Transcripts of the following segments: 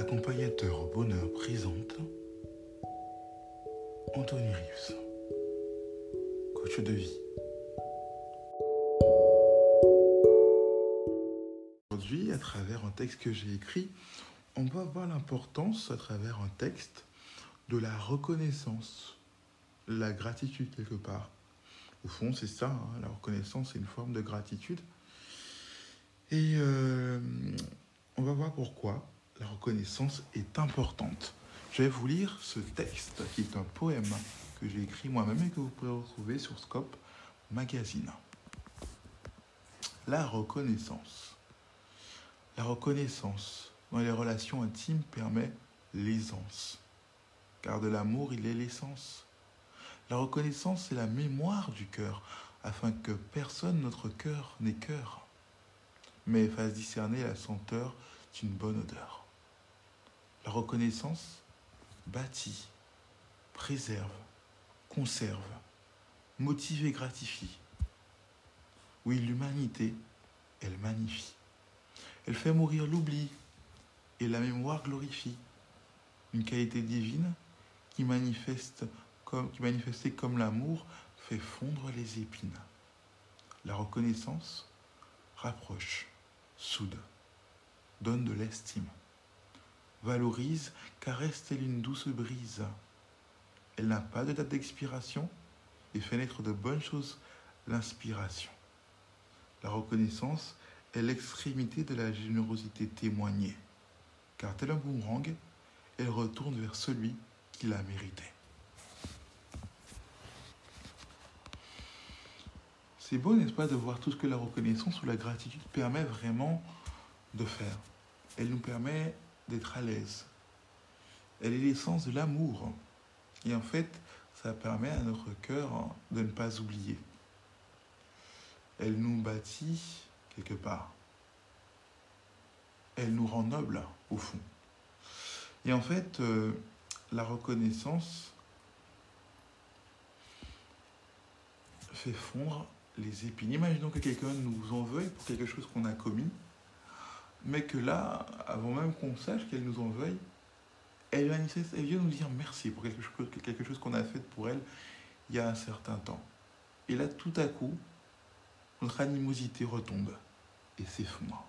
Accompagnateur au bonheur présente Anthony Rives, coach de vie. Aujourd'hui, à travers un texte que j'ai écrit, on va voir l'importance, à travers un texte, de la reconnaissance, la gratitude quelque part. Au fond, c'est ça, hein, la reconnaissance, c'est une forme de gratitude. Et euh, on va voir pourquoi la reconnaissance est importante. Je vais vous lire ce texte qui est un poème que j'ai écrit moi-même et que vous pouvez retrouver sur Scope Magazine. La reconnaissance. La reconnaissance dans les relations intimes permet l'aisance. Car de l'amour, il est l'essence. La reconnaissance, c'est la mémoire du cœur, afin que personne notre cœur n'ait cœur, mais fasse discerner la senteur d'une bonne odeur. La reconnaissance bâtit, préserve, conserve, motive et gratifie. Oui, l'humanité, elle magnifie. Elle fait mourir l'oubli et la mémoire glorifie. Une qualité divine qui manifeste comme, comme l'amour fait fondre les épines. La reconnaissance rapproche, soude, donne de l'estime valorise, caresse telle une douce brise. Elle n'a pas de date d'expiration et fait naître de bonnes choses l'inspiration. La reconnaissance est l'extrémité de la générosité témoignée, car tel un boomerang, elle retourne vers celui qui l'a mérité. C'est beau, n'est-ce pas, de voir tout ce que la reconnaissance ou la gratitude permet vraiment de faire. Elle nous permet d'être à l'aise. Elle est l'essence de l'amour. Et en fait, ça permet à notre cœur de ne pas oublier. Elle nous bâtit quelque part. Elle nous rend nobles, au fond. Et en fait, euh, la reconnaissance fait fondre les épines. Imaginons que quelqu'un nous en veuille pour quelque chose qu'on a commis mais que là, avant même qu'on sache qu'elle nous en veuille, elle, vient nous dire merci pour quelque chose, quelque chose qu'on a fait pour elle il y a un certain temps. Et là, tout à coup, notre animosité retombe et s'effondre.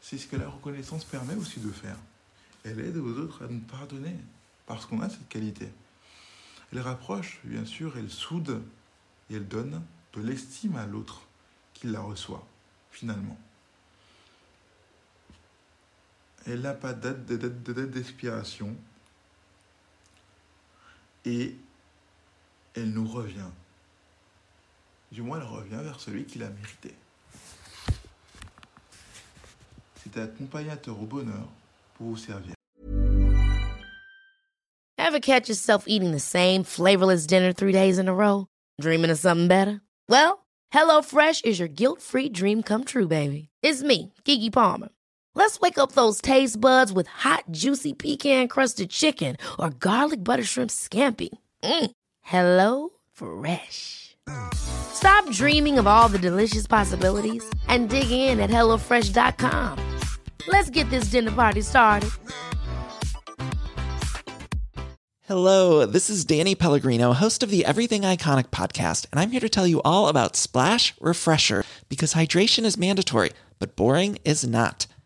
C'est ce que la reconnaissance permet aussi de faire. Elle aide aux autres à nous pardonner parce qu'on a cette qualité. Elle rapproche, bien sûr, elle soude et elle donne de l'estime à l'autre qui la reçoit, finalement. Elle n'a pas date, de date, de date d'expiration. Et elle nous revient. Du moins, elle revient vers celui qui l'a mérité. C'est accompagnateur au bonheur pour vous servir. Ever catch yourself eating the same flavorless dinner three days in a row? Dreaming of something better? Well, HelloFresh is your guilt-free dream come true, baby. It's me, Kiki Palmer. Let's wake up those taste buds with hot, juicy pecan crusted chicken or garlic butter shrimp scampi. Mm. Hello Fresh. Stop dreaming of all the delicious possibilities and dig in at HelloFresh.com. Let's get this dinner party started. Hello, this is Danny Pellegrino, host of the Everything Iconic podcast, and I'm here to tell you all about Splash Refresher because hydration is mandatory, but boring is not.